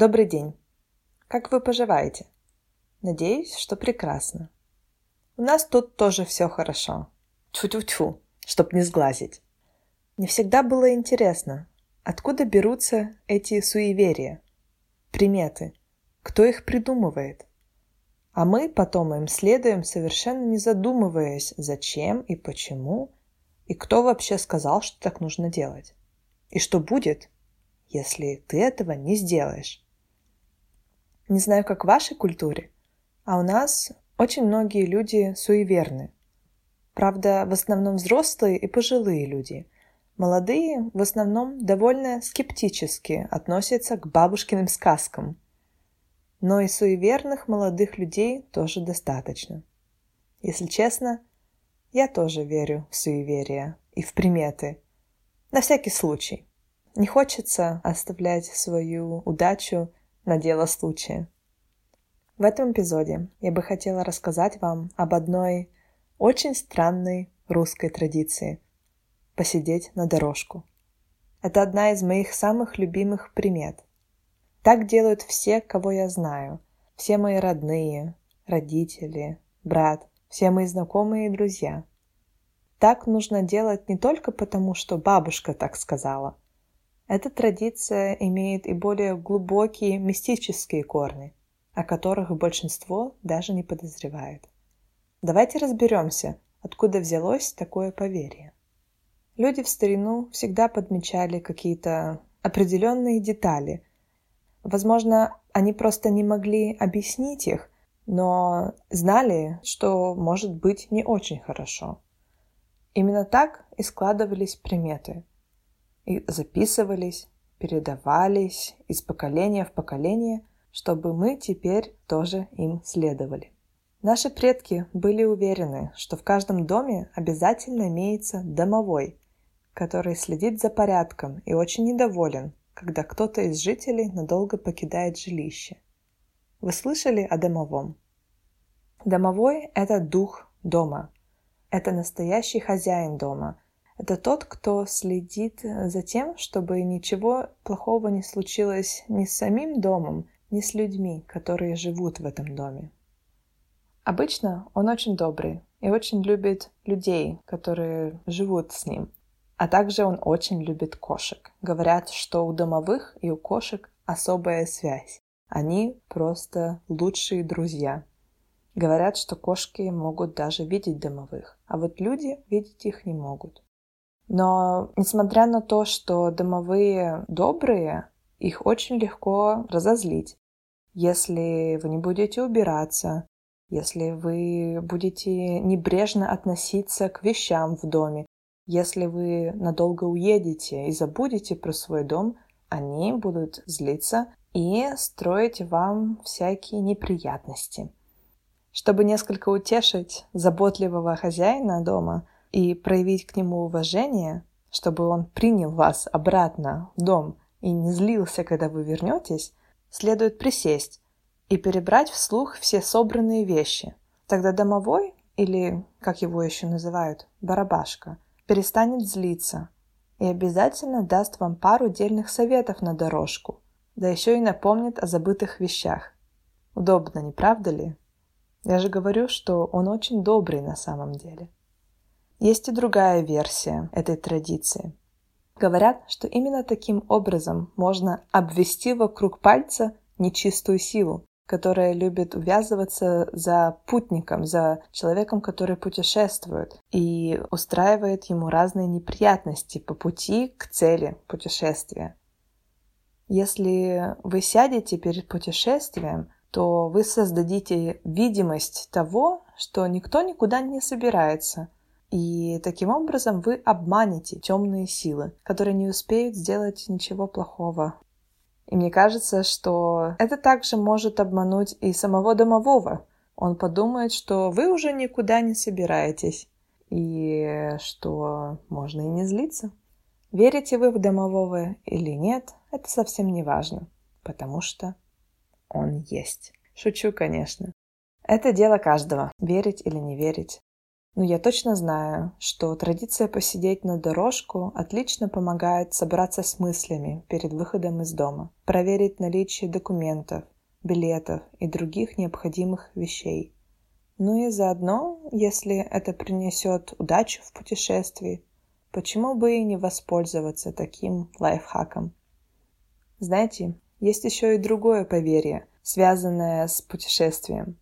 Добрый день! Как вы поживаете? Надеюсь, что прекрасно. У нас тут тоже все хорошо. Тьфу-тьфу-тьфу, чтоб не сглазить. Мне всегда было интересно, откуда берутся эти суеверия, приметы, кто их придумывает. А мы потом им следуем, совершенно не задумываясь, зачем и почему, и кто вообще сказал, что так нужно делать. И что будет, если ты этого не сделаешь. Не знаю, как в вашей культуре, а у нас очень многие люди суеверны. Правда, в основном взрослые и пожилые люди. Молодые в основном довольно скептически относятся к бабушкиным сказкам. Но и суеверных молодых людей тоже достаточно. Если честно, я тоже верю в суеверия и в приметы. На всякий случай. Не хочется оставлять свою удачу на дело случая. В этом эпизоде я бы хотела рассказать вам об одной очень странной русской традиции – посидеть на дорожку. Это одна из моих самых любимых примет. Так делают все, кого я знаю, все мои родные, родители, брат, все мои знакомые и друзья. Так нужно делать не только потому, что бабушка так сказала – эта традиция имеет и более глубокие мистические корни, о которых большинство даже не подозревает. Давайте разберемся, откуда взялось такое поверье. Люди в старину всегда подмечали какие-то определенные детали. Возможно, они просто не могли объяснить их, но знали, что может быть не очень хорошо. Именно так и складывались приметы – и записывались, передавались из поколения в поколение, чтобы мы теперь тоже им следовали. Наши предки были уверены, что в каждом доме обязательно имеется домовой, который следит за порядком и очень недоволен, когда кто-то из жителей надолго покидает жилище. Вы слышали о домовом? Домовой – это дух дома. Это настоящий хозяин дома – это тот, кто следит за тем, чтобы ничего плохого не случилось ни с самим домом, ни с людьми, которые живут в этом доме. Обычно он очень добрый и очень любит людей, которые живут с ним. А также он очень любит кошек. Говорят, что у домовых и у кошек особая связь. Они просто лучшие друзья. Говорят, что кошки могут даже видеть домовых, а вот люди видеть их не могут. Но несмотря на то, что домовые добрые, их очень легко разозлить. Если вы не будете убираться, если вы будете небрежно относиться к вещам в доме, если вы надолго уедете и забудете про свой дом, они будут злиться и строить вам всякие неприятности. Чтобы несколько утешить заботливого хозяина дома – и проявить к нему уважение, чтобы он принял вас обратно в дом и не злился, когда вы вернетесь, следует присесть и перебрать вслух все собранные вещи. Тогда домовой, или, как его еще называют, барабашка, перестанет злиться и обязательно даст вам пару дельных советов на дорожку, да еще и напомнит о забытых вещах. Удобно, не правда ли? Я же говорю, что он очень добрый на самом деле. Есть и другая версия этой традиции. Говорят, что именно таким образом можно обвести вокруг пальца нечистую силу, которая любит увязываться за путником, за человеком, который путешествует, и устраивает ему разные неприятности по пути к цели путешествия. Если вы сядете перед путешествием, то вы создадите видимость того, что никто никуда не собирается – и таким образом вы обманете темные силы, которые не успеют сделать ничего плохого. И мне кажется, что это также может обмануть и самого домового. Он подумает, что вы уже никуда не собираетесь, и что можно и не злиться. Верите вы в домового или нет, это совсем не важно, потому что он есть. Шучу, конечно. Это дело каждого, верить или не верить. Но я точно знаю, что традиция посидеть на дорожку отлично помогает собраться с мыслями перед выходом из дома, проверить наличие документов, билетов и других необходимых вещей. Ну и заодно, если это принесет удачу в путешествии, почему бы и не воспользоваться таким лайфхаком? Знаете, есть еще и другое поверье, связанное с путешествием.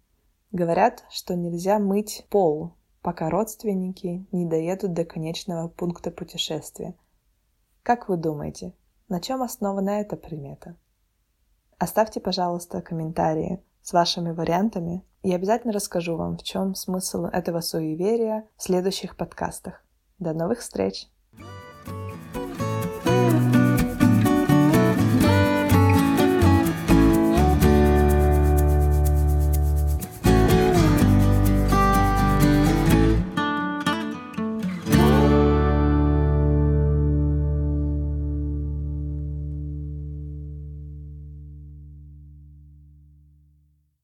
Говорят, что нельзя мыть пол пока родственники не доедут до конечного пункта путешествия. Как вы думаете, на чем основана эта примета? Оставьте, пожалуйста, комментарии с вашими вариантами, и обязательно расскажу вам, в чем смысл этого суеверия в следующих подкастах. До новых встреч!